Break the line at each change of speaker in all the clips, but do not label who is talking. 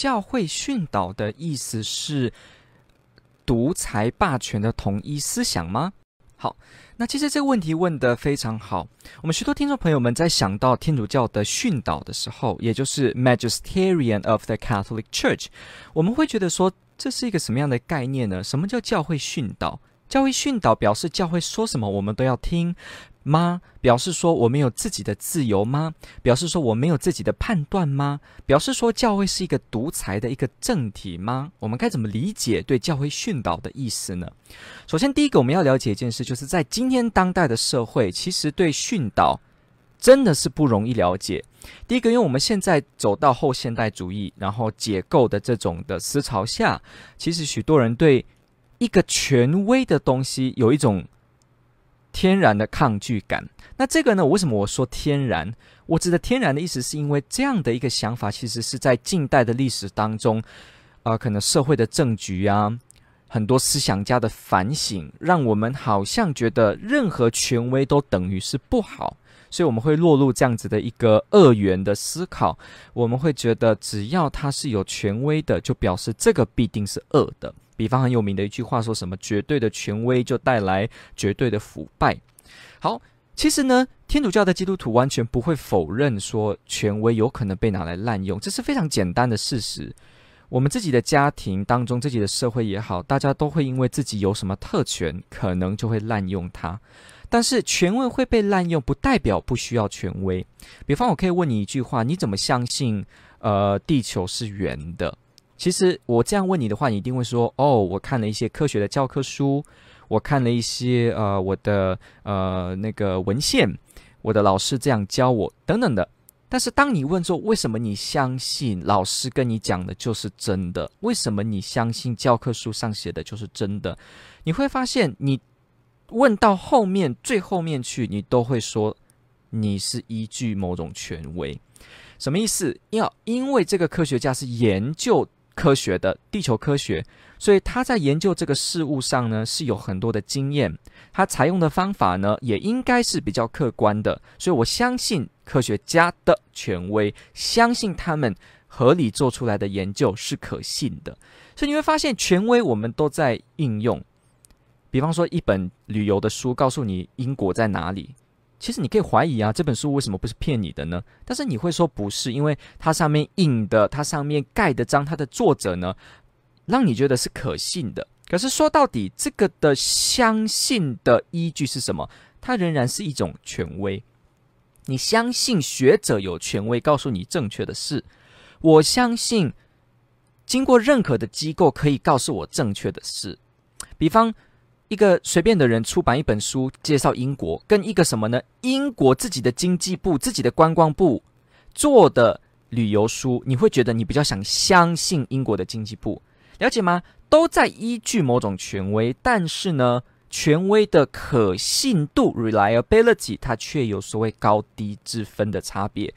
教会训导的意思是独裁霸权的统一思想吗？好，那其实这个问题问得非常好。我们许多听众朋友们在想到天主教的训导的时候，也就是 Magisterian of the Catholic Church，我们会觉得说，这是一个什么样的概念呢？什么叫教会训导？教会训导表示教会说什么，我们都要听。吗？表示说我们有自己的自由吗？表示说我们有自己的判断吗？表示说教会是一个独裁的一个政体吗？我们该怎么理解对教会训导的意思呢？首先，第一个我们要了解一件事，就是在今天当代的社会，其实对训导真的是不容易了解。第一个，因为我们现在走到后现代主义，然后解构的这种的思潮下，其实许多人对一个权威的东西有一种。天然的抗拒感。那这个呢？为什么我说天然？我指的天然的意思，是因为这样的一个想法，其实是在近代的历史当中，啊、呃，可能社会的政局啊，很多思想家的反省，让我们好像觉得任何权威都等于是不好，所以我们会落入这样子的一个二元的思考。我们会觉得，只要它是有权威的，就表示这个必定是恶的。比方很有名的一句话，说什么“绝对的权威就带来绝对的腐败”。好，其实呢，天主教的基督徒完全不会否认说权威有可能被拿来滥用，这是非常简单的事实。我们自己的家庭当中，自己的社会也好，大家都会因为自己有什么特权，可能就会滥用它。但是权威会被滥用，不代表不需要权威。比方，我可以问你一句话：你怎么相信呃地球是圆的？其实我这样问你的话，你一定会说：“哦，我看了一些科学的教科书，我看了一些呃我的呃那个文献，我的老师这样教我等等的。”但是当你问说：“为什么你相信老师跟你讲的就是真的？为什么你相信教科书上写的就是真的？”你会发现，你问到后面最后面去，你都会说你是依据某种权威。什么意思？要因为这个科学家是研究。科学的地球科学，所以他在研究这个事物上呢，是有很多的经验，他采用的方法呢也应该是比较客观的，所以我相信科学家的权威，相信他们合理做出来的研究是可信的，所以你会发现权威我们都在应用，比方说一本旅游的书告诉你英国在哪里。其实你可以怀疑啊，这本书为什么不是骗你的呢？但是你会说不是，因为它上面印的，它上面盖的章，它的作者呢，让你觉得是可信的。可是说到底，这个的相信的依据是什么？它仍然是一种权威。你相信学者有权威告诉你正确的事，我相信经过认可的机构可以告诉我正确的事。比方。一个随便的人出版一本书介绍英国，跟一个什么呢？英国自己的经济部、自己的观光部做的旅游书，你会觉得你比较想相信英国的经济部，了解吗？都在依据某种权威，但是呢，权威的可信度 （reliability） 它却有所谓高低之分的差别。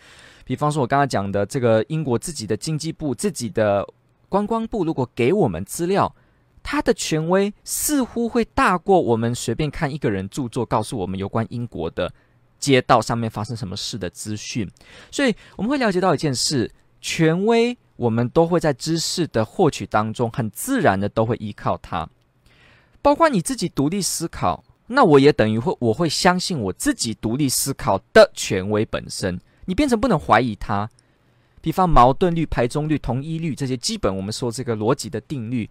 比方说，我刚刚讲的这个英国自己的经济部、自己的观光部，如果给我们资料。他的权威似乎会大过我们随便看一个人著作，告诉我们有关英国的街道上面发生什么事的资讯。所以我们会了解到一件事：权威，我们都会在知识的获取当中，很自然的都会依靠它。包括你自己独立思考，那我也等于会，我会相信我自己独立思考的权威本身。你变成不能怀疑它。比方矛盾律、排中律、同一律这些基本，我们说这个逻辑的定律。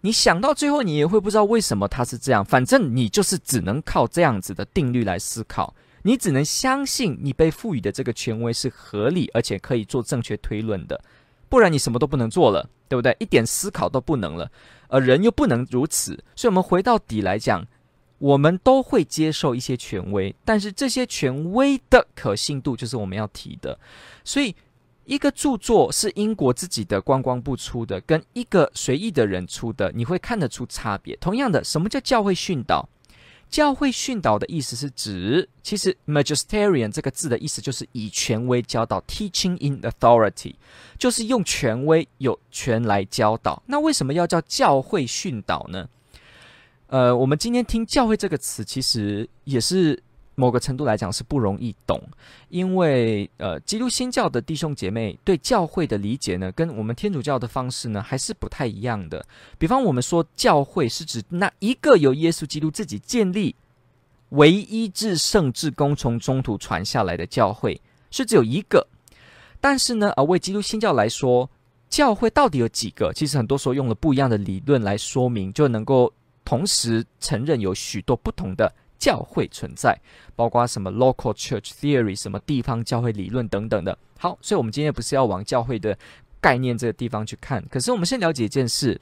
你想到最后，你也会不知道为什么它是这样。反正你就是只能靠这样子的定律来思考，你只能相信你被赋予的这个权威是合理，而且可以做正确推论的，不然你什么都不能做了，对不对？一点思考都不能了，而人又不能如此。所以，我们回到底来讲，我们都会接受一些权威，但是这些权威的可信度就是我们要提的。所以。一个著作是英国自己的观光部出的，跟一个随意的人出的，你会看得出差别。同样的，什么叫教会训导？教会训导的意思是指，其实 magisterium 这个字的意思就是以权威教导，teaching in authority，就是用权威有权来教导。那为什么要叫教会训导呢？呃，我们今天听教会这个词，其实也是。某个程度来讲是不容易懂，因为呃，基督新教的弟兄姐妹对教会的理解呢，跟我们天主教的方式呢，还是不太一样的。比方我们说教会是指那一个由耶稣基督自己建立、唯一至圣至公从中途传下来的教会，是只有一个。但是呢，呃，为基督新教来说，教会到底有几个？其实很多时候用了不一样的理论来说明，就能够同时承认有许多不同的。教会存在，包括什么 local church theory，什么地方教会理论等等的。好，所以我们今天不是要往教会的概念这个地方去看，可是我们先了解一件事：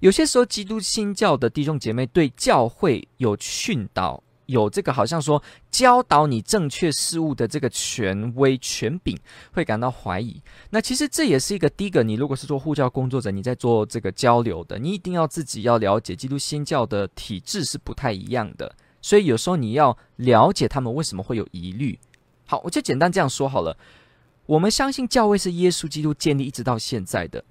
有些时候基督新教的弟兄姐妹对教会有训导，有这个好像说教导你正确事物的这个权威权柄，会感到怀疑。那其实这也是一个第一个，你如果是做护教工作者，你在做这个交流的，你一定要自己要了解基督新教的体制是不太一样的。所以有时候你要了解他们为什么会有疑虑。好，我就简单这样说好了。我们相信教会是耶稣基督建立一直到现在的，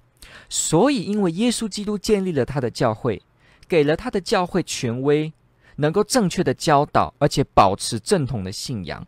所以因为耶稣基督建立了他的教会，给了他的教会权威，能够正确的教导，而且保持正统的信仰，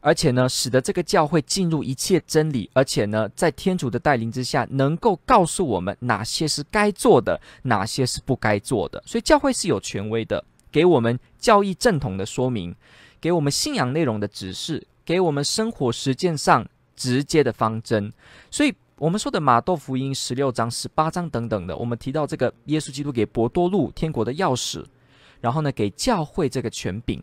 而且呢，使得这个教会进入一切真理，而且呢，在天主的带领之下，能够告诉我们哪些是该做的，哪些是不该做的。所以教会是有权威的。给我们教义正统的说明，给我们信仰内容的指示，给我们生活实践上直接的方针。所以，我们说的马窦福音十六章、十八章等等的，我们提到这个耶稣基督给伯多禄天国的钥匙，然后呢，给教会这个权柄。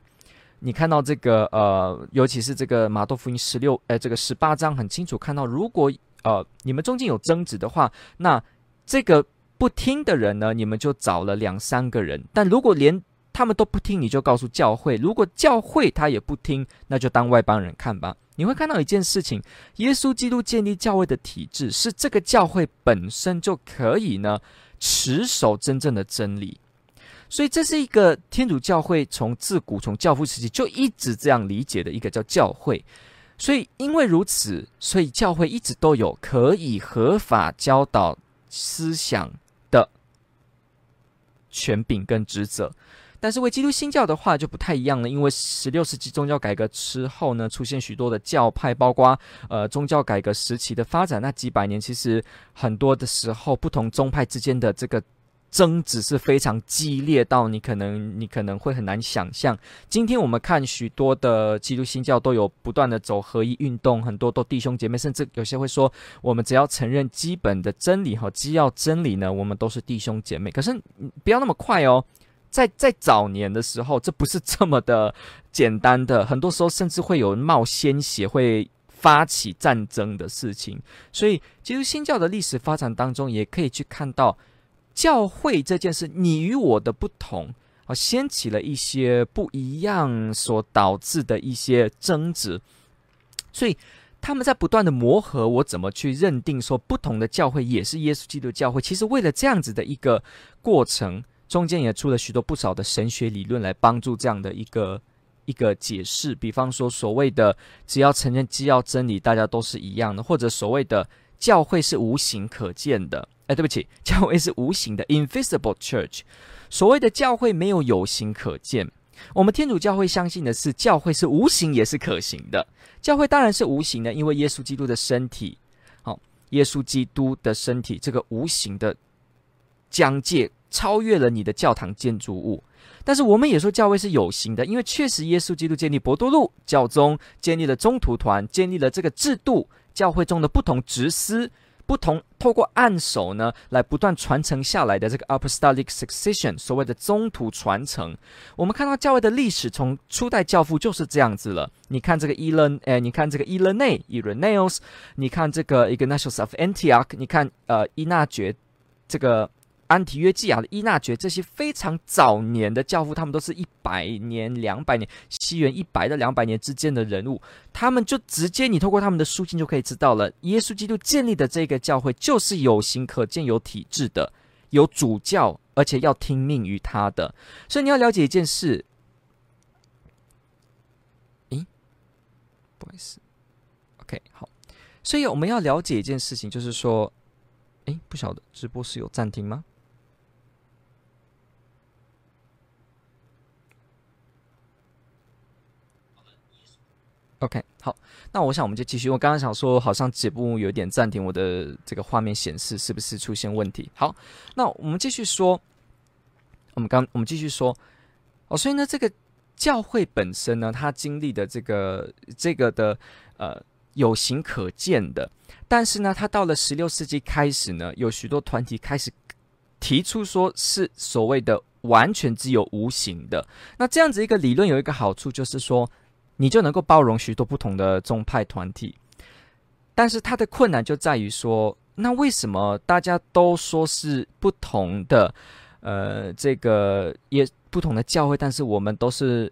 你看到这个呃，尤其是这个马窦福音十六呃这个十八章，很清楚看到，如果呃你们中间有争执的话，那这个不听的人呢，你们就找了两三个人。但如果连他们都不听，你就告诉教会。如果教会他也不听，那就当外邦人看吧。你会看到一件事情：耶稣基督建立教会的体制，是这个教会本身就可以呢持守真正的真理。所以这是一个天主教会从自古从教父时期就一直这样理解的一个叫教会。所以因为如此，所以教会一直都有可以合法教导思想的权柄跟职责。但是为基督新教的话就不太一样了，因为十六世纪宗教改革之后呢，出现许多的教派，包括呃宗教改革时期的发展，那几百年其实很多的时候，不同宗派之间的这个争执是非常激烈到你可能你可能会很难想象。今天我们看许多的基督新教都有不断的走合一运动，很多都弟兄姐妹，甚至有些会说，我们只要承认基本的真理和基要真理呢，我们都是弟兄姐妹。可是不要那么快哦。在 在早年的时候，这不是这么的简单的，很多时候甚至会有冒鲜血、会发起战争的事情。所以，基督新教的历史发展当中，也可以去看到教会这件事，你与我的不同啊，掀起了一些不一样，所导致的一些争执。所以，他们在不断的磨合，我怎么去认定说不同的教会也是耶稣基督教会？其实，为了这样子的一个过程。中间也出了许多不少的神学理论来帮助这样的一个一个解释，比方说所谓的只要承认基要真理，大家都是一样的，或者所谓的教会是无形可见的。哎，对不起，教会是无形的 （invisible church）。所谓的教会没有有形可见，我们天主教会相信的是教会是无形也是可行的。教会当然是无形的，因为耶稣基督的身体，好，耶稣基督的身体这个无形的疆界。超越了你的教堂建筑物，但是我们也说教会是有形的，因为确实耶稣基督建立伯多禄教宗，建立了宗徒团，建立了这个制度，教会中的不同职司，不同透过按手呢来不断传承下来的这个 apostolic succession，所谓的中途传承。我们看到教会的历史从初代教父就是这样子了。你看这个伊勒，哎，你看这个伊勒内伊伦内奥斯你看这个 Ignatius of Antioch，你看呃伊纳爵这个。安提约基亚的伊纳爵这些非常早年的教父，他们都是一百年、两百年，西元一百到两百年之间的人物，他们就直接你透过他们的书信就可以知道了，耶稣基督建立的这个教会就是有形可见、有体制的，有主教，而且要听命于他的。所以你要了解一件事，咦，不好意思，OK，好，所以我们要了解一件事情，就是说。哎，不晓得直播是有暂停吗？OK，好，那我想我们就继续。我刚刚想说，好像节目有点暂停，我的这个画面显示是不是出现问题？好，那我们继续说。我们刚我们继续说哦，所以呢，这个教会本身呢，它经历的这个这个的呃。有形可见的，但是呢，他到了十六世纪开始呢，有许多团体开始提出说是所谓的完全只有无形的。那这样子一个理论有一个好处，就是说你就能够包容许多不同的宗派团体。但是它的困难就在于说，那为什么大家都说是不同的？呃，这个也不同的教会，但是我们都是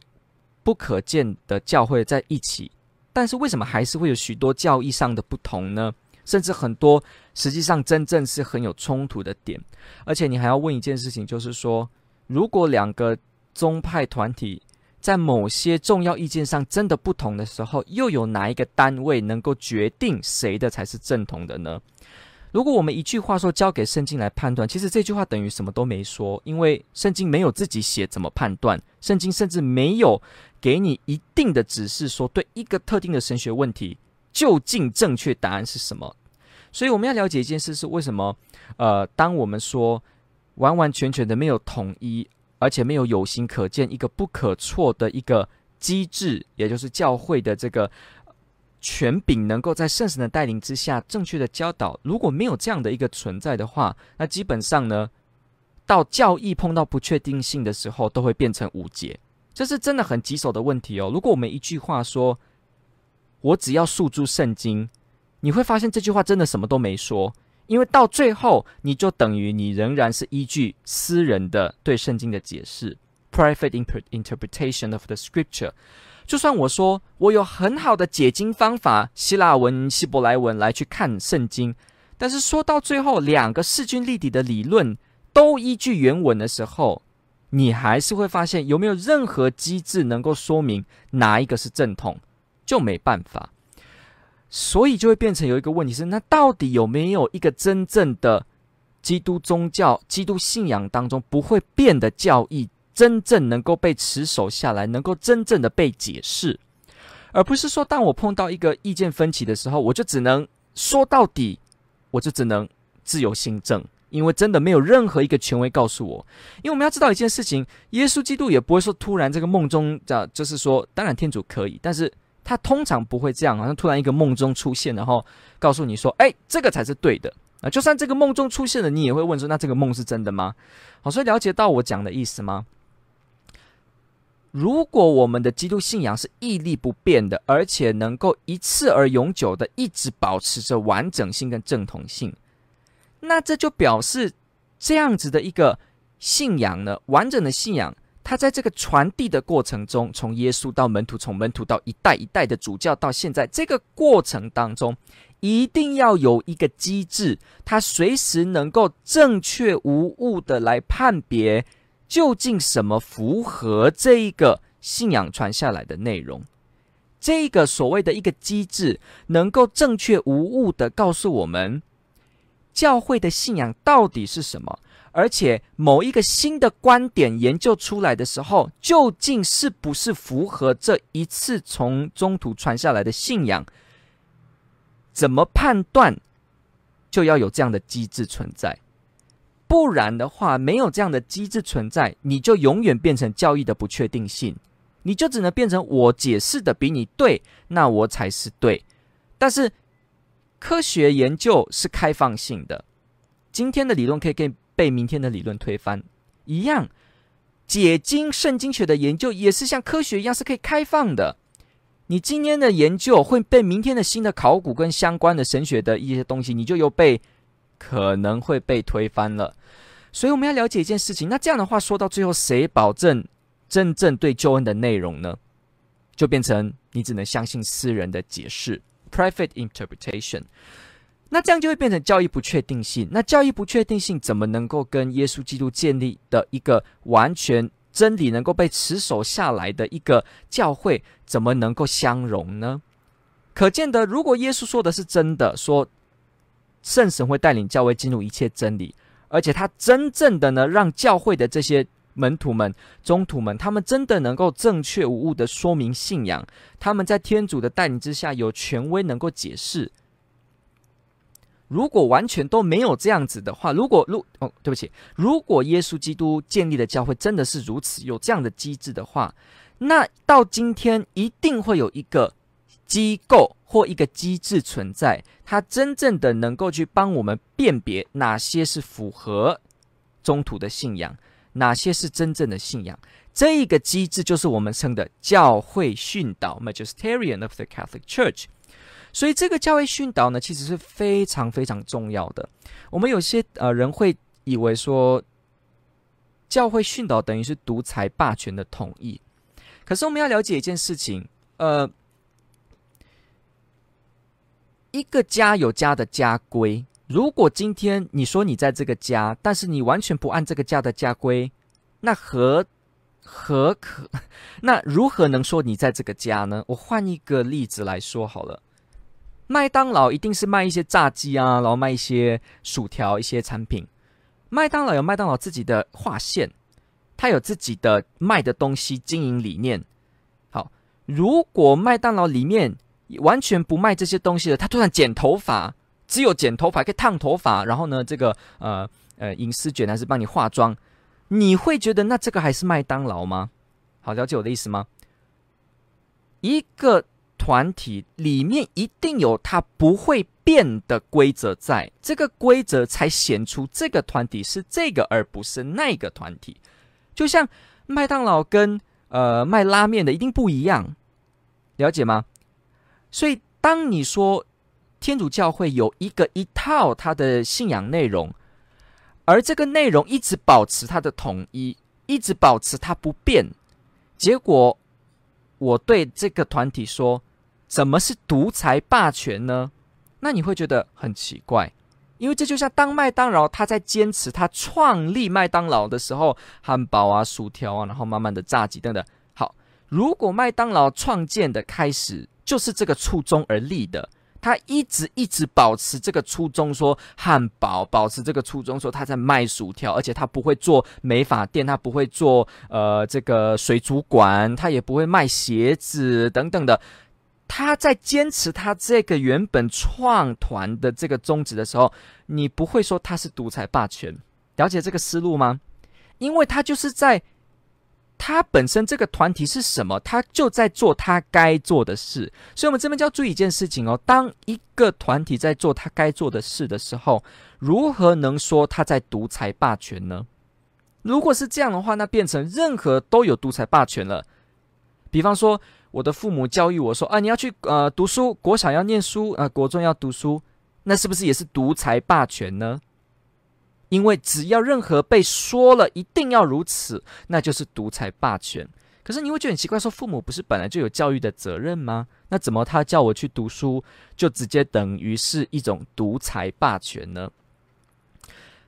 不可见的教会在一起。但是为什么还是会有许多教义上的不同呢？甚至很多实际上真正是很有冲突的点。而且你还要问一件事情，就是说，如果两个宗派团体在某些重要意见上真的不同的时候，又有哪一个单位能够决定谁的才是正统的呢？如果我们一句话说交给圣经来判断，其实这句话等于什么都没说，因为圣经没有自己写怎么判断，圣经甚至没有。给你一定的指示，说对一个特定的神学问题，究竟正确答案是什么？所以我们要了解一件事是为什么？呃，当我们说完完全全的没有统一，而且没有有形可见一个不可错的一个机制，也就是教会的这个权柄，能够在圣神的带领之下正确的教导，如果没有这样的一个存在的话，那基本上呢，到教义碰到不确定性的时候，都会变成无解。这是真的很棘手的问题哦。如果我们一句话说，我只要诉诸圣经，你会发现这句话真的什么都没说，因为到最后你就等于你仍然是依据私人的对圣经的解释 （private interpretation of the scripture）。就算我说我有很好的解经方法，希腊文、希伯来文来去看圣经，但是说到最后，两个势均力敌的理论都依据原文的时候。你还是会发现有没有任何机制能够说明哪一个是正统，就没办法，所以就会变成有一个问题是：那到底有没有一个真正的基督宗教、基督信仰当中不会变的教义，真正能够被持守下来，能够真正的被解释，而不是说当我碰到一个意见分歧的时候，我就只能说到底，我就只能自由心证。因为真的没有任何一个权威告诉我，因为我们要知道一件事情，耶稣基督也不会说突然这个梦中这就是说，当然天主可以，但是他通常不会这样，好像突然一个梦中出现，然后告诉你说，哎，这个才是对的啊。就算这个梦中出现了，你也会问说，那这个梦是真的吗？好，所以了解到我讲的意思吗？如果我们的基督信仰是屹立不变的，而且能够一次而永久的一直保持着完整性跟正统性。那这就表示，这样子的一个信仰呢，完整的信仰，它在这个传递的过程中，从耶稣到门徒，从门徒到一代一代的主教，到现在这个过程当中，一定要有一个机制，它随时能够正确无误的来判别，究竟什么符合这一个信仰传下来的内容。这个所谓的一个机制，能够正确无误的告诉我们。教会的信仰到底是什么？而且某一个新的观点研究出来的时候，究竟是不是符合这一次从中途传下来的信仰？怎么判断？就要有这样的机制存在。不然的话，没有这样的机制存在，你就永远变成教义的不确定性，你就只能变成我解释的比你对，那我才是对。但是。科学研究是开放性的，今天的理论可以跟被明天的理论推翻，一样。解经圣经学的研究也是像科学一样是可以开放的。你今天的研究会被明天的新的考古跟相关的神学的一些东西，你就又被可能会被推翻了。所以我们要了解一件事情。那这样的话，说到最后，谁保证真正对救恩的内容呢？就变成你只能相信私人的解释 （private interpretation）。那这样就会变成教义不确定性。那教义不确定性怎么能够跟耶稣基督建立的一个完全真理能够被持守下来的一个教会，怎么能够相容呢？可见的，如果耶稣说的是真的，说圣神会带领教会进入一切真理，而且他真正的呢，让教会的这些门徒们、宗徒们，他们真的能够正确无误的说明信仰，他们在天主的带领之下有权威能够解释。如果完全都没有这样子的话，如果如哦，对不起，如果耶稣基督建立的教会真的是如此有这样的机制的话，那到今天一定会有一个。机构或一个机制存在，它真正的能够去帮我们辨别哪些是符合宗徒的信仰，哪些是真正的信仰。这一个机制就是我们称的教会训导 （Magisterium of the Catholic Church）。所以，这个教会训导呢，其实是非常非常重要的。我们有些呃人会以为说，教会训导等于是独裁霸权的统一。可是，我们要了解一件事情，呃。一个家有家的家规。如果今天你说你在这个家，但是你完全不按这个家的家规，那何何可？那如何能说你在这个家呢？我换一个例子来说好了。麦当劳一定是卖一些炸鸡啊，然后卖一些薯条一些产品。麦当劳有麦当劳自己的划线，它有自己的卖的东西经营理念。好，如果麦当劳里面。完全不卖这些东西的，他突然剪头发，只有剪头发可以烫头发，然后呢，这个呃呃银丝卷还是帮你化妆，你会觉得那这个还是麦当劳吗？好，了解我的意思吗？一个团体里面一定有它不会变的规则在，这个规则才显出这个团体是这个而不是那个团体。就像麦当劳跟呃卖拉面的一定不一样，了解吗？所以，当你说天主教会有一个一套它的信仰内容，而这个内容一直保持它的统一，一直保持它不变，结果我对这个团体说，怎么是独裁霸权呢？那你会觉得很奇怪，因为这就像当麦当劳他在坚持他创立麦当劳的时候，汉堡啊、薯条啊，然后慢慢的炸鸡等等。好，如果麦当劳创建的开始。就是这个初衷而立的，他一直一直保持这个初衷，说汉堡，保持这个初衷，说他在卖薯条，而且他不会做美发店，他不会做呃这个水族馆，他也不会卖鞋子等等的。他在坚持他这个原本创团的这个宗旨的时候，你不会说他是独裁霸权，了解这个思路吗？因为他就是在。他本身这个团体是什么？他就在做他该做的事，所以我们这边就要注意一件事情哦。当一个团体在做他该做的事的时候，如何能说他在独裁霸权呢？如果是这样的话，那变成任何都有独裁霸权了。比方说，我的父母教育我说：“啊，你要去呃读书，国小要念书，呃国中要读书。”那是不是也是独裁霸权呢？因为只要任何被说了一定要如此，那就是独裁霸权。可是你会觉得很奇怪，说父母不是本来就有教育的责任吗？那怎么他叫我去读书，就直接等于是一种独裁霸权呢？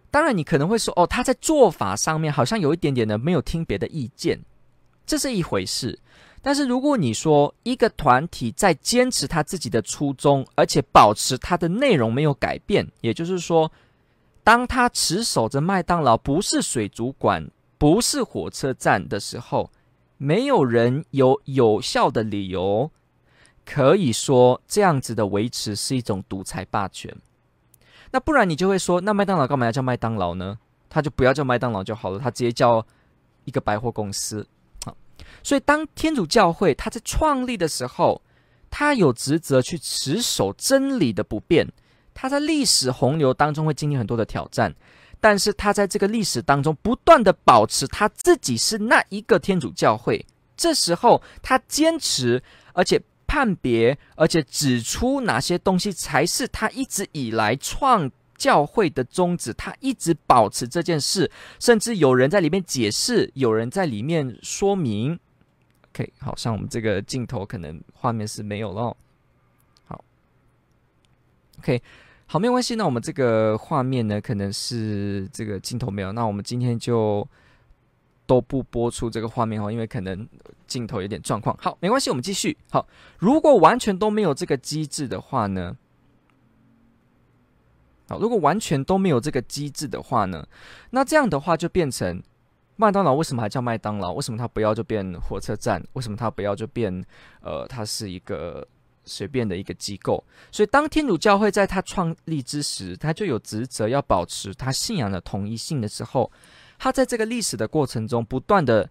当然，你可能会说，哦，他在做法上面好像有一点点的没有听别的意见，这是一回事。但是如果你说一个团体在坚持他自己的初衷，而且保持他的内容没有改变，也就是说。当他持守着麦当劳不是水族馆，不是火车站的时候，没有人有有效的理由可以说这样子的维持是一种独裁霸权。那不然你就会说，那麦当劳干嘛要叫麦当劳呢？他就不要叫麦当劳就好了，他直接叫一个百货公司。所以当天主教会他在创立的时候，他有职责去持守真理的不变。他在历史洪流当中会经历很多的挑战，但是他在这个历史当中不断的保持他自己是那一个天主教会。这时候他坚持，而且判别，而且指出哪些东西才是他一直以来创教会的宗旨，他一直保持这件事，甚至有人在里面解释，有人在里面说明。OK，好像我们这个镜头可能画面是没有了。好，OK，好，没有关系。那我们这个画面呢，可能是这个镜头没有。那我们今天就都不播出这个画面哦，因为可能镜头有点状况。好，没关系，我们继续。好，如果完全都没有这个机制的话呢？好，如果完全都没有这个机制的话呢？那这样的话就变成。麦当劳为什么还叫麦当劳？为什么它不要就变火车站？为什么它不要就变呃，它是一个随便的一个机构？所以，当天主教会在它创立之时，它就有职责要保持它信仰的统一性的时候，它在这个历史的过程中不断的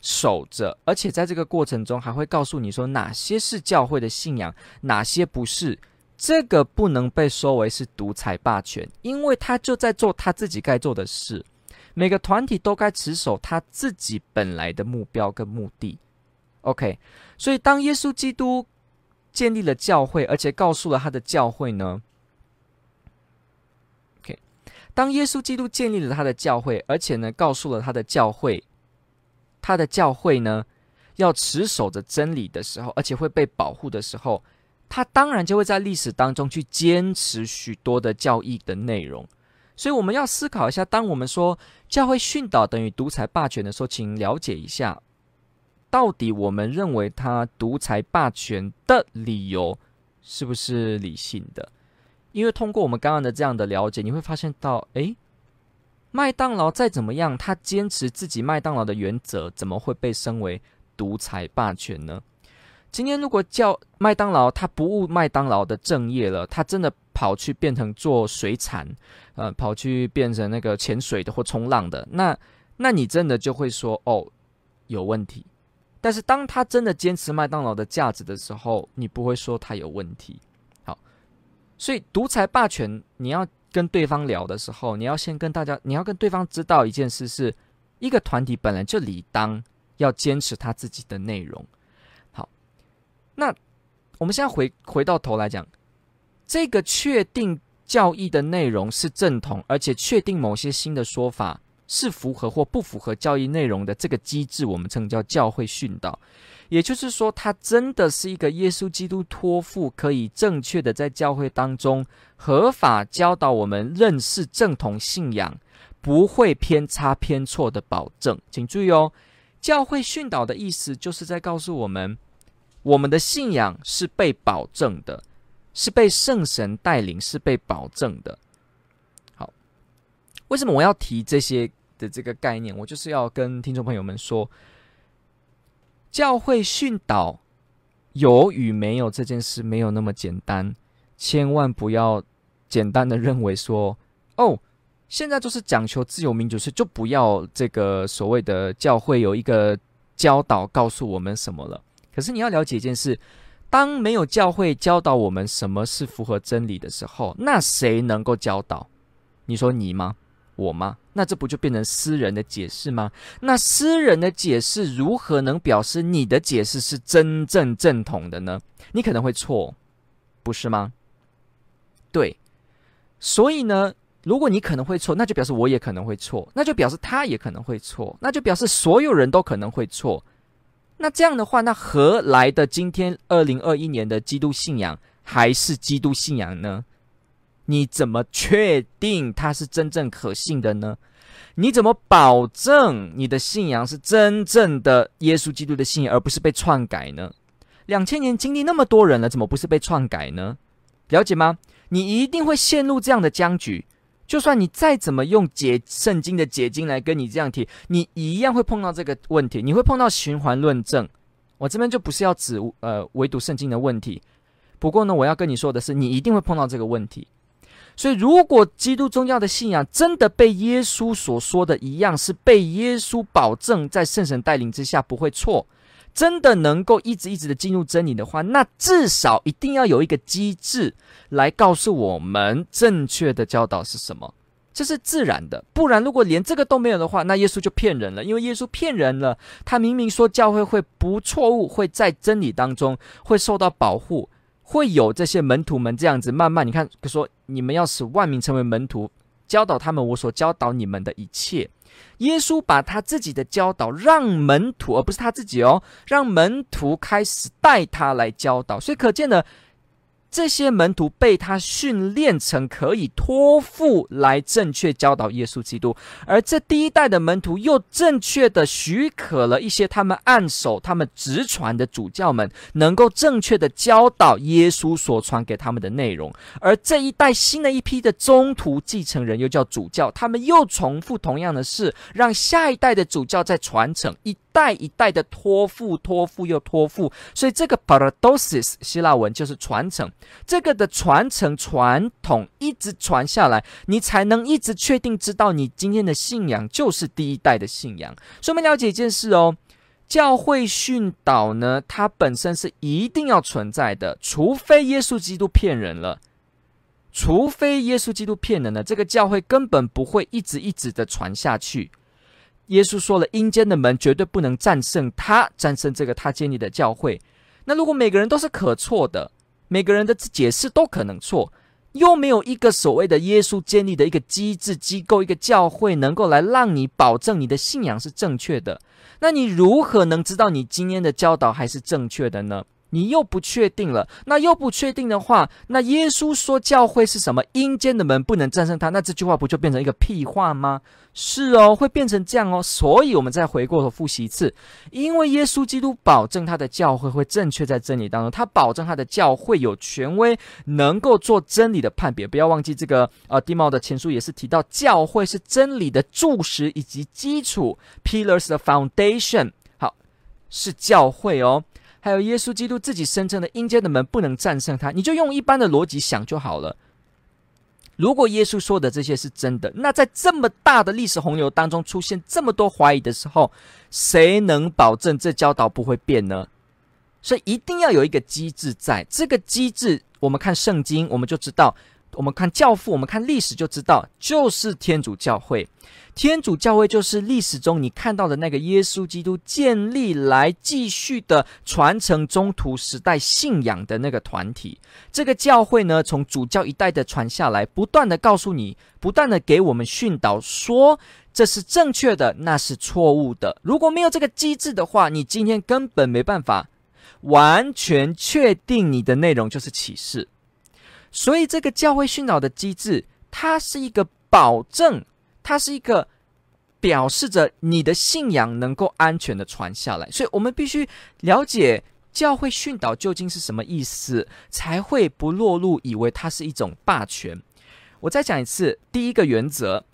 守着，而且在这个过程中还会告诉你说哪些是教会的信仰，哪些不是。这个不能被说为是独裁霸权，因为他就在做他自己该做的事。每个团体都该持守他自己本来的目标跟目的，OK。所以当耶稣基督建立了教会，而且告诉了他的教会呢，OK。当耶稣基督建立了他的教会，而且呢告诉了他的教会，他的教会呢要持守着真理的时候，而且会被保护的时候，他当然就会在历史当中去坚持许多的教义的内容。所以我们要思考一下，当我们说教会训导等于独裁霸权的时候，请了解一下，到底我们认为他独裁霸权的理由是不是理性的？因为通过我们刚刚的这样的了解，你会发现到，诶，麦当劳再怎么样，他坚持自己麦当劳的原则，怎么会被称为独裁霸权呢？今天如果叫麦当劳，他不务麦当劳的正业了，他真的跑去变成做水产，呃，跑去变成那个潜水的或冲浪的，那那你真的就会说哦，有问题。但是当他真的坚持麦当劳的价值的时候，你不会说他有问题。好，所以独裁霸权，你要跟对方聊的时候，你要先跟大家，你要跟对方知道一件事是，一个团体本来就理当要坚持他自己的内容。好那我们现在回回到头来讲，这个确定教义的内容是正统，而且确定某些新的说法是符合或不符合教义内容的这个机制，我们称叫教会训导。也就是说，它真的是一个耶稣基督托付，可以正确的在教会当中合法教导我们认识正统信仰，不会偏差偏错的保证。请注意哦，教会训导的意思就是在告诉我们。我们的信仰是被保证的，是被圣神带领，是被保证的。好，为什么我要提这些的这个概念？我就是要跟听众朋友们说，教会训导有与没有这件事没有那么简单，千万不要简单的认为说，哦，现在就是讲求自由民主，是就不要这个所谓的教会有一个教导告诉我们什么了。可是你要了解一件事，当没有教会教导我们什么是符合真理的时候，那谁能够教导？你说你吗？我吗？那这不就变成私人的解释吗？那私人的解释如何能表示你的解释是真正正统的呢？你可能会错，不是吗？对，所以呢，如果你可能会错，那就表示我也可能会错，那就表示他也可能会错，那就表示所有人都可能会错。那这样的话，那何来的今天二零二一年的基督信仰还是基督信仰呢？你怎么确定它是真正可信的呢？你怎么保证你的信仰是真正的耶稣基督的信仰，而不是被篡改呢？两千年经历那么多人了，怎么不是被篡改呢？了解吗？你一定会陷入这样的僵局。就算你再怎么用解圣经的解经来跟你这样提，你一样会碰到这个问题。你会碰到循环论证。我这边就不是要指呃唯独圣经的问题，不过呢，我要跟你说的是，你一定会碰到这个问题。所以，如果基督宗教的信仰真的被耶稣所说的一样，是被耶稣保证在圣神带领之下不会错。真的能够一直一直的进入真理的话，那至少一定要有一个机制来告诉我们正确的教导是什么，这是自然的。不然，如果连这个都没有的话，那耶稣就骗人了。因为耶稣骗人了，他明明说教会会不错误，会在真理当中会受到保护，会有这些门徒们这样子慢慢。你看，说你们要使万民成为门徒，教导他们我所教导你们的一切。耶稣把他自己的教导让门徒，而不是他自己哦，让门徒开始带他来教导。所以可见呢。这些门徒被他训练成可以托付来正确教导耶稣基督，而这第一代的门徒又正确的许可了一些他们按手、他们直传的主教们能够正确的教导耶稣所传给他们的内容，而这一代新的一批的宗徒继承人又叫主教，他们又重复同样的事，让下一代的主教在传承一。代一代的托付，托付又托付，所以这个 paradosis 希腊文就是传承。这个的传承传统一直传下来，你才能一直确定知道你今天的信仰就是第一代的信仰。说明了解一件事哦，教会训导呢，它本身是一定要存在的，除非耶稣基督骗人了，除非耶稣基督骗人了，这个教会根本不会一直一直的传下去。耶稣说了，阴间的门绝对不能战胜他，战胜这个他建立的教会。那如果每个人都是可错的，每个人的解释都可能错，又没有一个所谓的耶稣建立的一个机制、机构、一个教会，能够来让你保证你的信仰是正确的，那你如何能知道你今天的教导还是正确的呢？你又不确定了，那又不确定的话，那耶稣说教会是什么？阴间的门不能战胜他，那这句话不就变成一个屁话吗？是哦，会变成这样哦。所以，我们再回过头复习一次，因为耶稣基督保证他的教会会正确在真理当中，他保证他的教会有权威，能够做真理的判别。不要忘记这个，呃，地貌的前书也是提到，教会是真理的柱石以及基础，pillars 的 foundation。好，是教会哦。还有耶稣基督自己声称的阴间的门不能战胜他，你就用一般的逻辑想就好了。如果耶稣说的这些是真的，那在这么大的历史洪流当中出现这么多怀疑的时候，谁能保证这教导不会变呢？所以一定要有一个机制在，这个机制，我们看圣经，我们就知道。我们看教父，我们看历史就知道，就是天主教会。天主教会就是历史中你看到的那个耶稣基督建立来继续的传承宗徒时代信仰的那个团体。这个教会呢，从主教一代的传下来，不断的告诉你，不断的给我们训导，说这是正确的，那是错误的。如果没有这个机制的话，你今天根本没办法完全确定你的内容就是启示。所以，这个教会训导的机制，它是一个保证，它是一个表示着你的信仰能够安全的传下来。所以我们必须了解教会训导究竟是什么意思，才会不落入以为它是一种霸权。我再讲一次，第一个原则：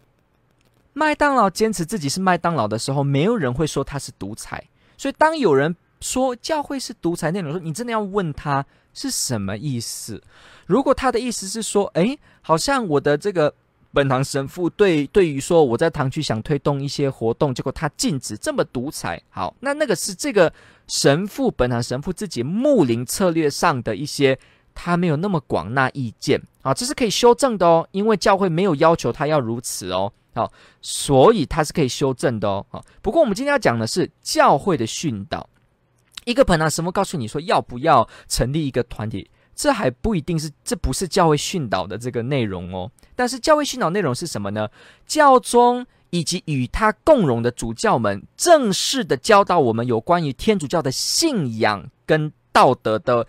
麦当劳坚持自己是麦当劳的时候，没有人会说他是独裁。所以，当有人说教会是独裁那种，说你真的要问他是什么意思。如果他的意思是说，诶，好像我的这个本堂神父对对于说我在堂区想推动一些活动，结果他禁止这么独裁，好，那那个是这个神父本堂神父自己牧灵策略上的一些，他没有那么广纳意见。啊，这是可以修正的哦，因为教会没有要求他要如此哦，好，所以他是可以修正的哦，好，不过我们今天要讲的是教会的训导，一个本堂神父告诉你说要不要成立一个团体。这还不一定是，这不是教会训导的这个内容哦。但是教会训导内容是什么呢？教宗以及与他共融的主教们正式的教导我们有关于天主教的信仰跟道德的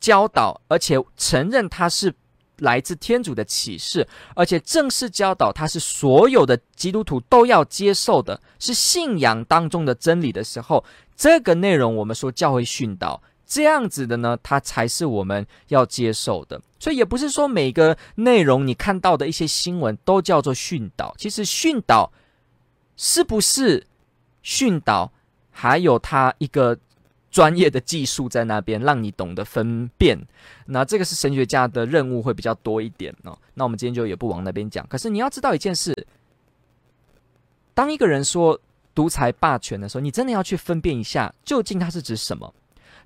教导，而且承认它是来自天主的启示，而且正式教导它是所有的基督徒都要接受的，是信仰当中的真理的时候，这个内容我们说教会训导。这样子的呢，它才是我们要接受的。所以也不是说每个内容你看到的一些新闻都叫做训导。其实训导是不是训导，还有它一个专业的技术在那边，让你懂得分辨。那这个是神学家的任务会比较多一点哦。那我们今天就也不往那边讲。可是你要知道一件事，当一个人说独裁霸权的时候，你真的要去分辨一下，究竟它是指什么。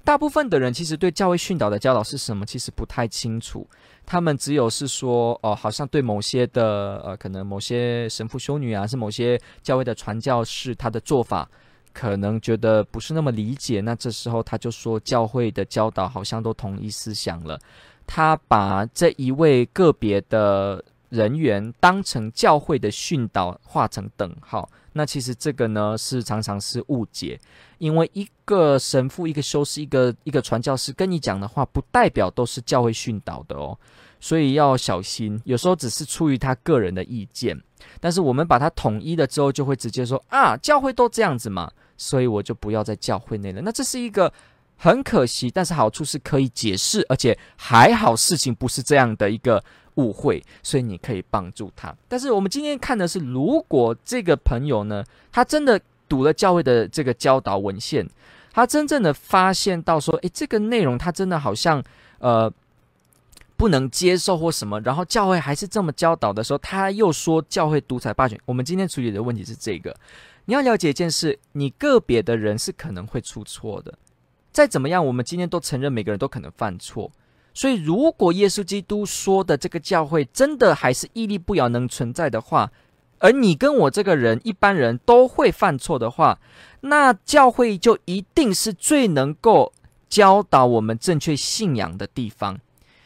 大部分的人其实对教会训导的教导是什么，其实不太清楚。他们只有是说，哦，好像对某些的，呃，可能某些神父修女啊，是某些教会的传教士，他的做法可能觉得不是那么理解。那这时候他就说，教会的教导好像都统一思想了。他把这一位个别的人员当成教会的训导画成等号，那其实这个呢是常常是误解，因为一个神父、一个修士、一个一个传教士跟你讲的话，不代表都是教会训导的哦，所以要小心，有时候只是出于他个人的意见，但是我们把它统一了之后，就会直接说啊，教会都这样子嘛，所以我就不要在教会内了。那这是一个。很可惜，但是好处是可以解释，而且还好事情不是这样的一个误会，所以你可以帮助他。但是我们今天看的是，如果这个朋友呢，他真的读了教会的这个教导文献，他真正的发现到说，诶，这个内容他真的好像呃不能接受或什么，然后教会还是这么教导的时候，他又说教会独裁霸权。我们今天处理的问题是这个，你要了解一件事，你个别的人是可能会出错的。再怎么样，我们今天都承认每个人都可能犯错。所以，如果耶稣基督说的这个教会真的还是屹立不摇能存在的话，而你跟我这个人一般人都会犯错的话，那教会就一定是最能够教导我们正确信仰的地方。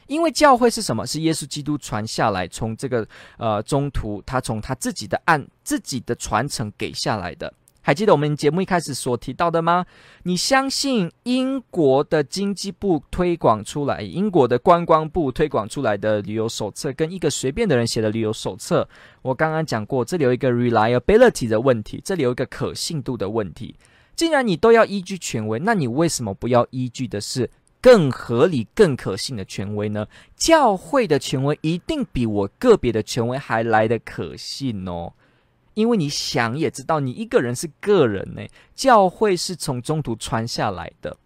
因为教会是什么？是耶稣基督传下来，从这个呃中途他从他自己的按自己的传承给下来的。还记得我们节目一开始所提到的吗？你相信英国的经济部推广出来、英国的观光部推广出来的旅游手册，跟一个随便的人写的旅游手册？我刚刚讲过，这里有一个 reliability 的问题，这里有一个可信度的问题。既然你都要依据权威，那你为什么不要依据的是更合理、更可信的权威呢？教会的权威一定比我个别的权威还来得可信哦。因为你想也知道，你一个人是个人呢，教会是从中途传下来的。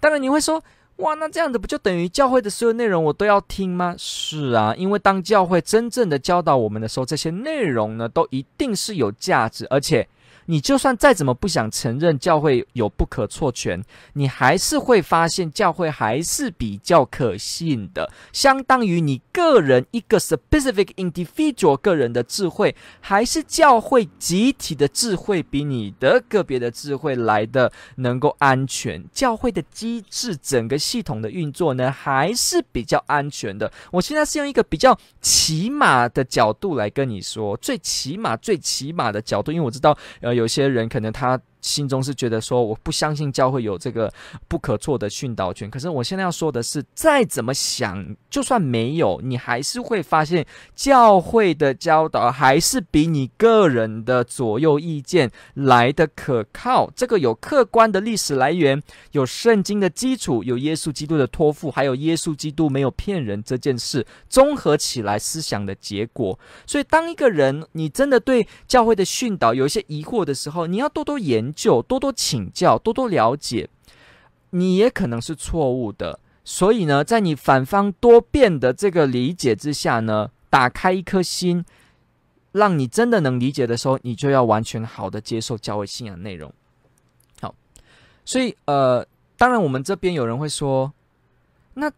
当然你会说，哇，那这样子不就等于教会的所有内容我都要听吗？是啊，因为当教会真正的教导我们的时候，这些内容呢，都一定是有价值，而且。你就算再怎么不想承认教会有不可错权，你还是会发现教会还是比较可信的。相当于你个人一个 specific individual 个人的智慧，还是教会集体的智慧比你的个别的智慧来的能够安全。教会的机制，整个系统的运作呢，还是比较安全的。我现在是用一个比较起码的角度来跟你说，最起码、最起码的角度，因为我知道，呃。有些人可能他。心中是觉得说，我不相信教会有这个不可错的训导权。可是我现在要说的是，再怎么想，就算没有，你还是会发现教会的教导还是比你个人的左右意见来的可靠。这个有客观的历史来源，有圣经的基础，有耶稣基督的托付，还有耶稣基督没有骗人这件事综合起来思想的结果。所以，当一个人你真的对教会的训导有一些疑惑的时候，你要多多研就多多请教，多多了解，你也可能是错误的。所以呢，在你反方多辩的这个理解之下呢，打开一颗心，让你真的能理解的时候，你就要完全好的接受教会信仰内容。好，所以呃，当然我们这边有人会说，那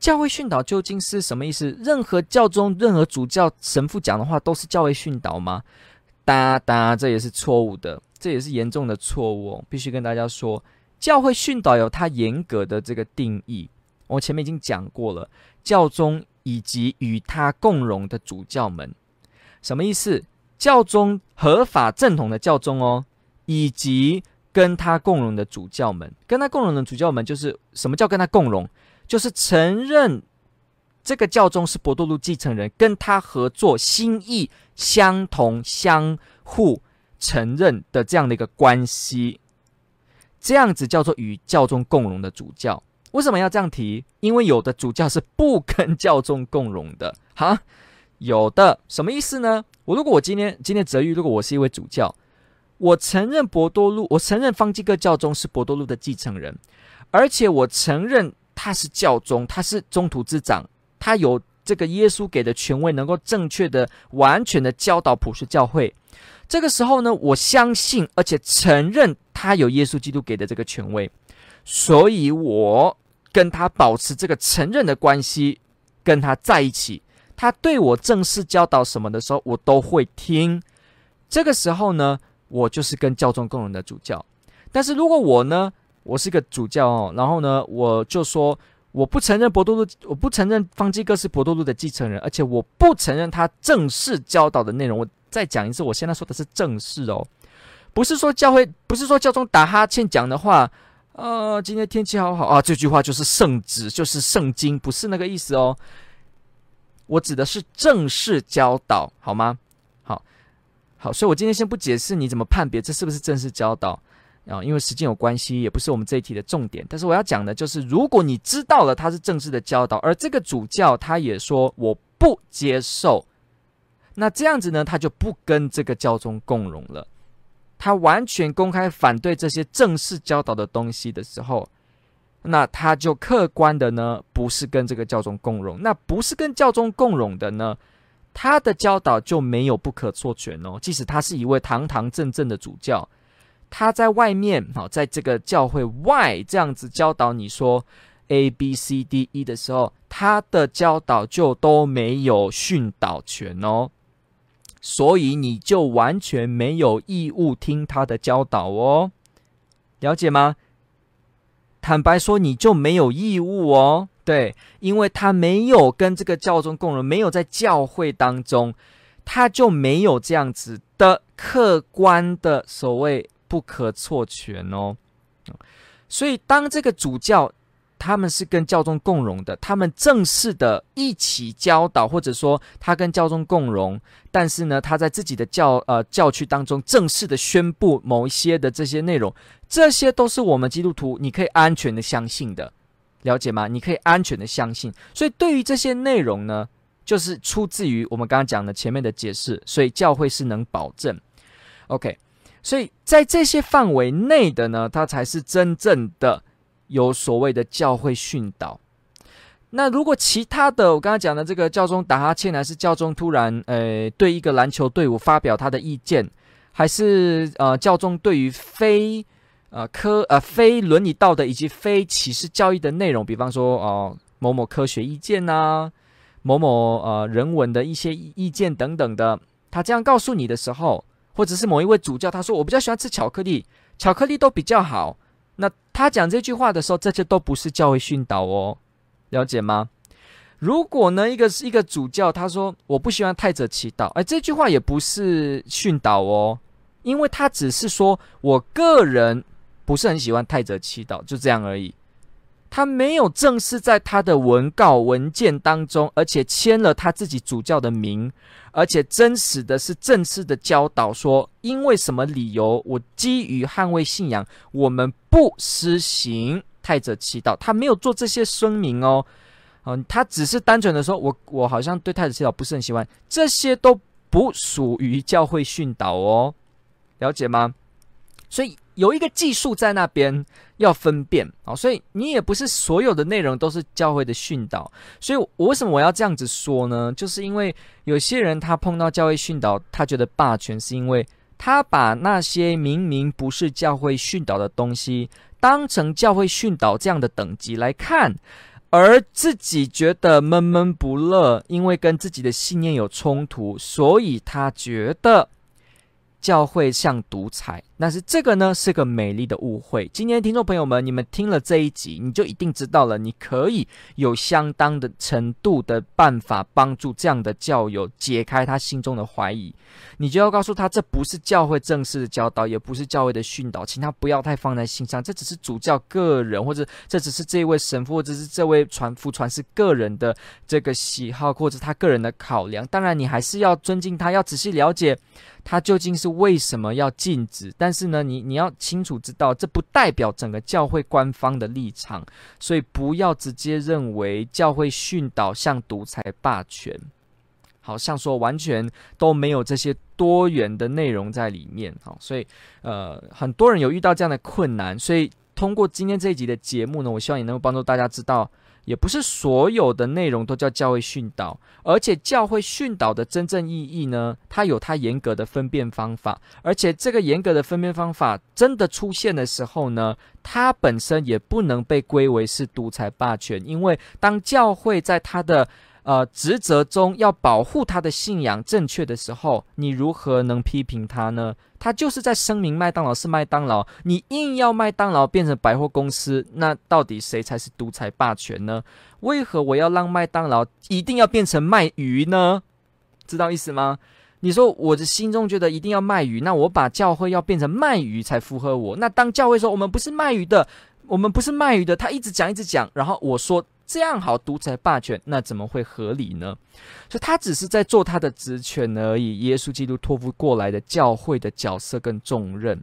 教会训导究竟是什么意思？任何教宗、任何主教、神父讲的话都是教会训导吗？哒哒，这也是错误的。这也是严重的错误，必须跟大家说，教会训导有它严格的这个定义。我前面已经讲过了，教宗以及与他共荣的主教们，什么意思？教宗合法正统的教宗哦，以及跟他共荣的主教们，跟他共荣的主教们就是什么叫跟他共荣？就是承认这个教宗是伯多禄继承人，跟他合作，心意相同，相互。承认的这样的一个关系，这样子叫做与教宗共荣的主教。为什么要这样提？因为有的主教是不跟教宗共荣的。哈，有的什么意思呢？我如果我今天今天泽玉，如果我是一位主教，我承认博多禄，我承认方济各教宗是博多禄的继承人，而且我承认他是教宗，他是中途之长，他有这个耶稣给的权威，能够正确的、完全的教导普世教会。这个时候呢，我相信而且承认他有耶稣基督给的这个权威，所以我跟他保持这个承认的关系，跟他在一起。他对我正式教导什么的时候，我都会听。这个时候呢，我就是跟教宗共荣的主教。但是如果我呢，我是个主教哦，然后呢，我就说我不承认博多路，我不承认方济各是博多路的继承人，而且我不承认他正式教导的内容。再讲一次，我现在说的是正式哦，不是说教会，不是说教宗打哈欠讲的话。呃，今天天气好好啊，这句话就是圣旨，就是圣经，不是那个意思哦。我指的是正式教导，好吗？好，好，所以我今天先不解释你怎么判别这是不是正式教导。啊，因为时间有关系，也不是我们这一题的重点。但是我要讲的就是，如果你知道了他是正式的教导，而这个主教他也说我不接受，那这样子呢，他就不跟这个教宗共融了。他完全公开反对这些正式教导的东西的时候，那他就客观的呢，不是跟这个教宗共融。那不是跟教宗共融的呢，他的教导就没有不可错权哦。即使他是一位堂堂正正的主教。他在外面，好，在这个教会外这样子教导你说 A B C D E 的时候，他的教导就都没有训导权哦，所以你就完全没有义务听他的教导哦，了解吗？坦白说，你就没有义务哦，对，因为他没有跟这个教宗共融，没有在教会当中，他就没有这样子的客观的所谓。不可错权哦，所以当这个主教他们是跟教宗共融的，他们正式的一起教导，或者说他跟教宗共融，但是呢，他在自己的教呃教区当中正式的宣布某一些的这些内容，这些都是我们基督徒你可以安全的相信的，了解吗？你可以安全的相信，所以对于这些内容呢，就是出自于我们刚刚讲的前面的解释，所以教会是能保证，OK。所以在这些范围内的呢，它才是真正的有所谓的教会训导。那如果其他的，我刚刚讲的这个教宗打哈欠，还是教宗突然呃对一个篮球队伍发表他的意见，还是呃教宗对于非呃科呃非伦理道德以及非启示教育的内容，比方说哦、呃、某某科学意见呐、某某呃人文的一些意见等等的，他这样告诉你的时候。或者是某一位主教，他说我比较喜欢吃巧克力，巧克力都比较好。那他讲这句话的时候，这些都不是教会训导哦，了解吗？如果呢，一个是一个主教，他说我不喜欢太者祈祷，哎，这句话也不是训导哦，因为他只是说我个人不是很喜欢太者祈祷，就这样而已。他没有正式在他的文告文件当中，而且签了他自己主教的名，而且真实的是正式的教导说，因为什么理由，我基于捍卫信仰，我们不施行太子祈祷。他没有做这些声明哦，嗯，他只是单纯的说，我我好像对太子祈祷不是很喜欢，这些都不属于教会训导哦，了解吗？所以。有一个技术在那边要分辨啊，所以你也不是所有的内容都是教会的训导。所以，我为什么我要这样子说呢？就是因为有些人他碰到教会训导，他觉得霸权，是因为他把那些明明不是教会训导的东西当成教会训导这样的等级来看，而自己觉得闷闷不乐，因为跟自己的信念有冲突，所以他觉得。教会像独裁，但是这个呢是个美丽的误会。今天听众朋友们，你们听了这一集，你就一定知道了，你可以有相当的程度的办法帮助这样的教友解开他心中的怀疑。你就要告诉他，这不是教会正式的教导，也不是教会的训导，请他不要太放在心上。这只是主教个人，或者这只是这位神父，或者是这位传福传是个人的这个喜好，或者他个人的考量。当然，你还是要尊敬他，要仔细了解。他究竟是为什么要禁止？但但是呢，你你要清楚知道，这不代表整个教会官方的立场，所以不要直接认为教会训导像独裁霸权，好像说完全都没有这些多元的内容在里面。好，所以呃，很多人有遇到这样的困难，所以通过今天这一集的节目呢，我希望也能够帮助大家知道。也不是所有的内容都叫教会训导，而且教会训导的真正意义呢，它有它严格的分辨方法，而且这个严格的分辨方法真的出现的时候呢，它本身也不能被归为是独裁霸权，因为当教会在它的呃职责中要保护他的信仰正确的时候，你如何能批评他呢？他就是在声明麦当劳是麦当劳，你硬要麦当劳变成百货公司，那到底谁才是独裁霸权呢？为何我要让麦当劳一定要变成卖鱼呢？知道意思吗？你说我的心中觉得一定要卖鱼，那我把教会要变成卖鱼才符合我。那当教会说我们不是卖鱼的，我们不是卖鱼的，他一直讲一直讲，然后我说。这样好独裁霸权，那怎么会合理呢？所以他只是在做他的职权而已。耶稣基督托付过来的教会的角色跟重任，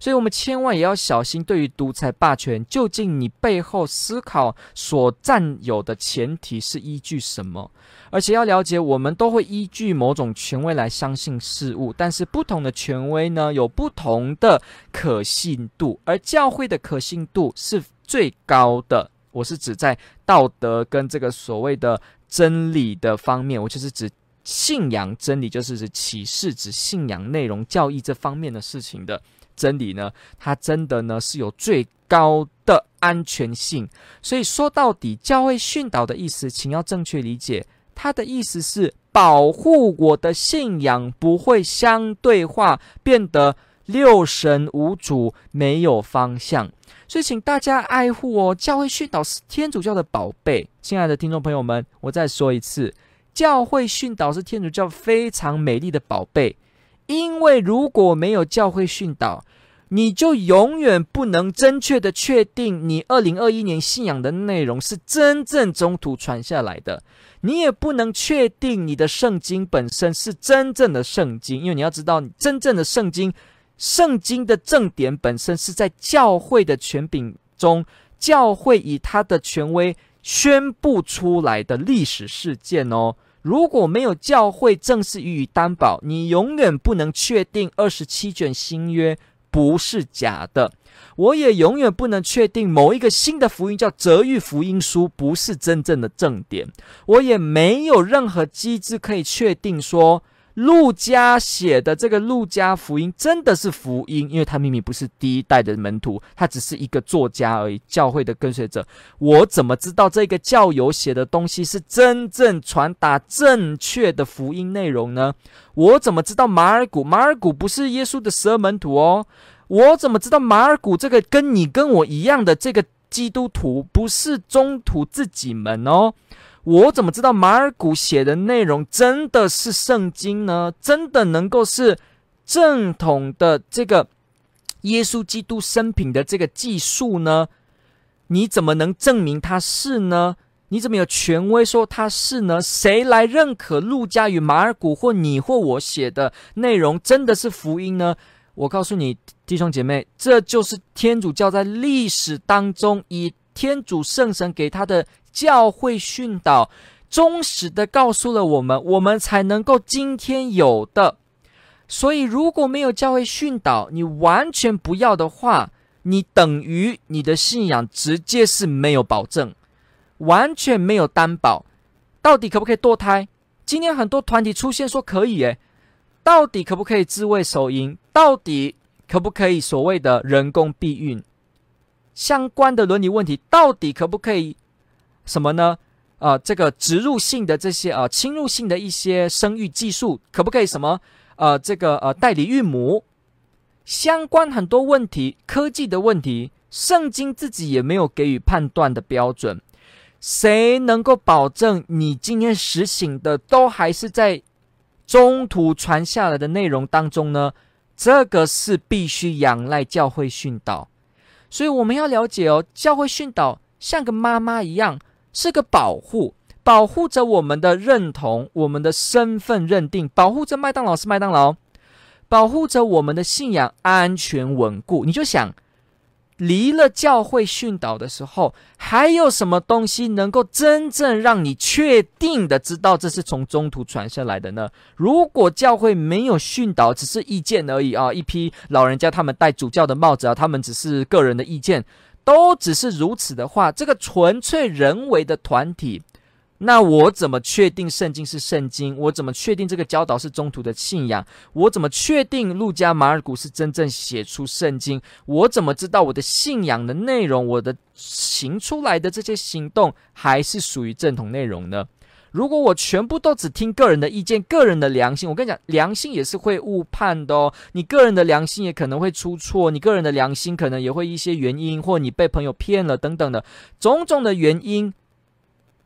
所以我们千万也要小心。对于独裁霸权，究竟你背后思考所占有的前提是依据什么？而且要了解，我们都会依据某种权威来相信事物，但是不同的权威呢，有不同的可信度，而教会的可信度是最高的。我是指在道德跟这个所谓的真理的方面，我就是指信仰真理，就是指启示、指信仰内容、教义这方面的事情的真理呢，它真的呢是有最高的安全性。所以说到底，教会训导的意思，请要正确理解，它的意思是保护我的信仰不会相对化，变得六神无主，没有方向。所以，请大家爱护哦。教会训导是天主教的宝贝，亲爱的听众朋友们，我再说一次，教会训导是天主教非常美丽的宝贝。因为如果没有教会训导，你就永远不能正确的确定你二零二一年信仰的内容是真正中途传下来的，你也不能确定你的圣经本身是真正的圣经，因为你要知道，真正的圣经。圣经的正典本身是在教会的权柄中，教会以他的权威宣布出来的历史事件哦。如果没有教会正式予以担保，你永远不能确定二十七卷新约不是假的。我也永远不能确定某一个新的福音叫泽玉福音书不是真正的正典。我也没有任何机制可以确定说。路加写的这个路加福音真的是福音，因为他明明不是第一代的门徒，他只是一个作家而已，教会的跟随者。我怎么知道这个教友写的东西是真正传达正确的福音内容呢？我怎么知道马尔谷？马尔谷不是耶稣的十二门徒哦。我怎么知道马尔谷这个跟你跟我一样的这个基督徒不是中途自己们哦？我怎么知道马尔谷写的内容真的是圣经呢？真的能够是正统的这个耶稣基督生平的这个记述呢？你怎么能证明他是呢？你怎么有权威说他是呢？谁来认可路加与马尔谷或你或我写的内容真的是福音呢？我告诉你，弟兄姐妹，这就是天主教在历史当中以天主圣神给他的。教会训导忠实的告诉了我们，我们才能够今天有的。所以，如果没有教会训导，你完全不要的话，你等于你的信仰直接是没有保证，完全没有担保。到底可不可以堕胎？今天很多团体出现说可以，诶，到底可不可以自慰手淫？到底可不可以所谓的人工避孕？相关的伦理问题，到底可不可以？什么呢？啊、这个植入性的这些啊、侵入性的一些生育技术，可不可以什么？呃，这个呃，代理孕母，相关很多问题，科技的问题，圣经自己也没有给予判断的标准。谁能够保证你今天实行的都还是在中途传下来的内容当中呢？这个是必须仰赖教会训导。所以我们要了解哦，教会训导像个妈妈一样。是个保护，保护着我们的认同，我们的身份认定，保护着麦当劳是麦当劳，保护着我们的信仰安全稳固。你就想，离了教会训导的时候，还有什么东西能够真正让你确定的知道这是从中途传下来的呢？如果教会没有训导，只是意见而已啊，一批老人家他们戴主教的帽子啊，他们只是个人的意见。都只是如此的话，这个纯粹人为的团体，那我怎么确定圣经是圣经？我怎么确定这个教导是中途的信仰？我怎么确定路加马尔谷是真正写出圣经？我怎么知道我的信仰的内容，我的行出来的这些行动还是属于正统内容呢？如果我全部都只听个人的意见、个人的良心，我跟你讲，良心也是会误判的哦。你个人的良心也可能会出错，你个人的良心可能也会一些原因，或你被朋友骗了等等的种种的原因。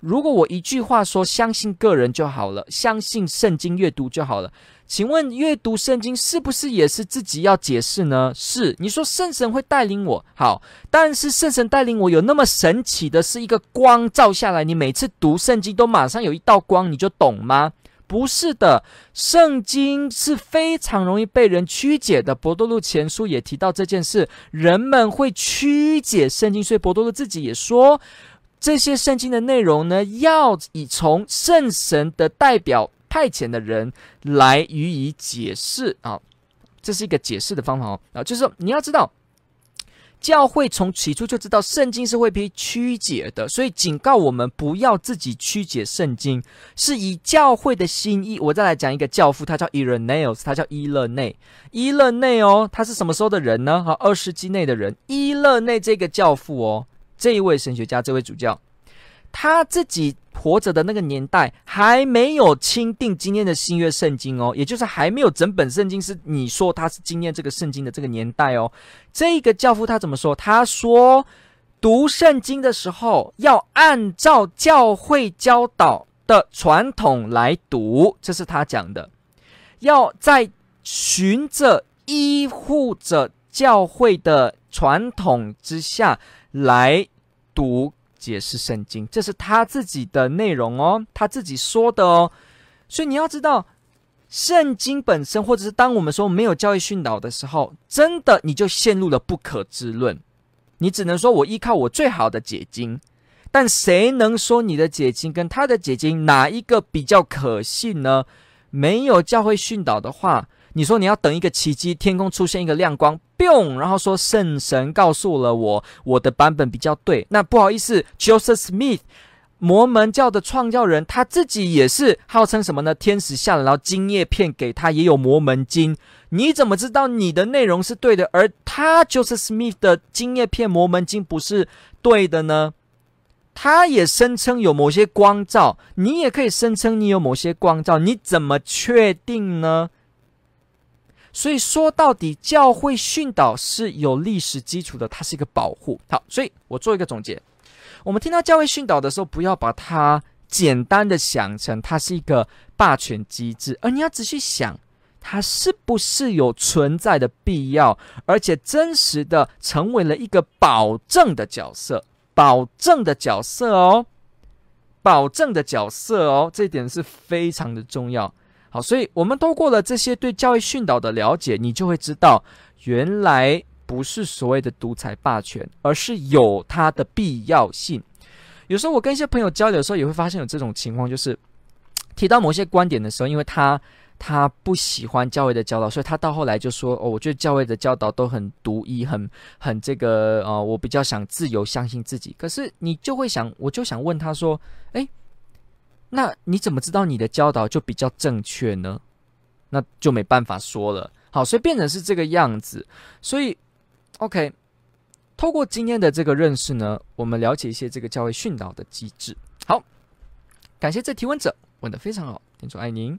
如果我一句话说相信个人就好了，相信圣经阅读就好了，请问阅读圣经是不是也是自己要解释呢？是，你说圣神会带领我，好，但是圣神带领我有那么神奇的是一个光照下来，你每次读圣经都马上有一道光，你就懂吗？不是的，圣经是非常容易被人曲解的。伯多禄前书也提到这件事，人们会曲解圣经，所以伯多禄自己也说。这些圣经的内容呢，要以从圣神的代表派遣的人来予以解释啊，这是一个解释的方法哦啊，就是说你要知道，教会从起初就知道圣经是会被曲解的，所以警告我们不要自己曲解圣经，是以教会的心意。我再来讲一个教父，他叫 Irenaeus，他叫伊勒内，伊勒内哦，他是什么时候的人呢？好，二世纪内的人，伊勒内这个教父哦。这一位神学家，这位主教，他自己活着的那个年代还没有钦定今天的新约圣经哦，也就是还没有整本圣经是你说他是今天这个圣经的这个年代哦。这个教父他怎么说？他说读圣经的时候要按照教会教导的传统来读，这是他讲的，要在循着依护着教会的传统之下来。读解释圣经，这是他自己的内容哦，他自己说的哦。所以你要知道，圣经本身，或者是当我们说没有教会训导的时候，真的你就陷入了不可知论。你只能说我依靠我最好的解经，但谁能说你的解经跟他的解经哪一个比较可信呢？没有教会训导的话。你说你要等一个奇迹，天空出现一个亮光，boom，然后说圣神告诉了我，我的版本比较对。那不好意思，Joseph Smith，摩门教的创教人，他自己也是号称什么呢？天使下来，然后金叶片给他，也有摩门经。你怎么知道你的内容是对的，而他 Joseph Smith 的金叶片摩门经不是对的呢？他也声称有某些光照，你也可以声称你有某些光照，你怎么确定呢？所以说到底，教会训导是有历史基础的，它是一个保护。好，所以我做一个总结：我们听到教会训导的时候，不要把它简单的想成它是一个霸权机制，而你要仔细想，它是不是有存在的必要，而且真实的成为了一个保证的角色，保证的角色哦，保证的角色哦，这一点是非常的重要。好，所以我们透过了这些对教会训导的了解，你就会知道，原来不是所谓的独裁霸权，而是有它的必要性。有时候我跟一些朋友交流的时候，也会发现有这种情况，就是提到某些观点的时候，因为他他不喜欢教会的教导，所以他到后来就说：“哦，我觉得教会的教导都很独一，很很这个呃，我比较想自由，相信自己。”可是你就会想，我就想问他说：“诶。”那你怎么知道你的教导就比较正确呢？那就没办法说了。好，所以变成是这个样子。所以，OK，透过今天的这个认识呢，我们了解一些这个教会训导的机制。好，感谢这提问者问的非常好，天主爱您。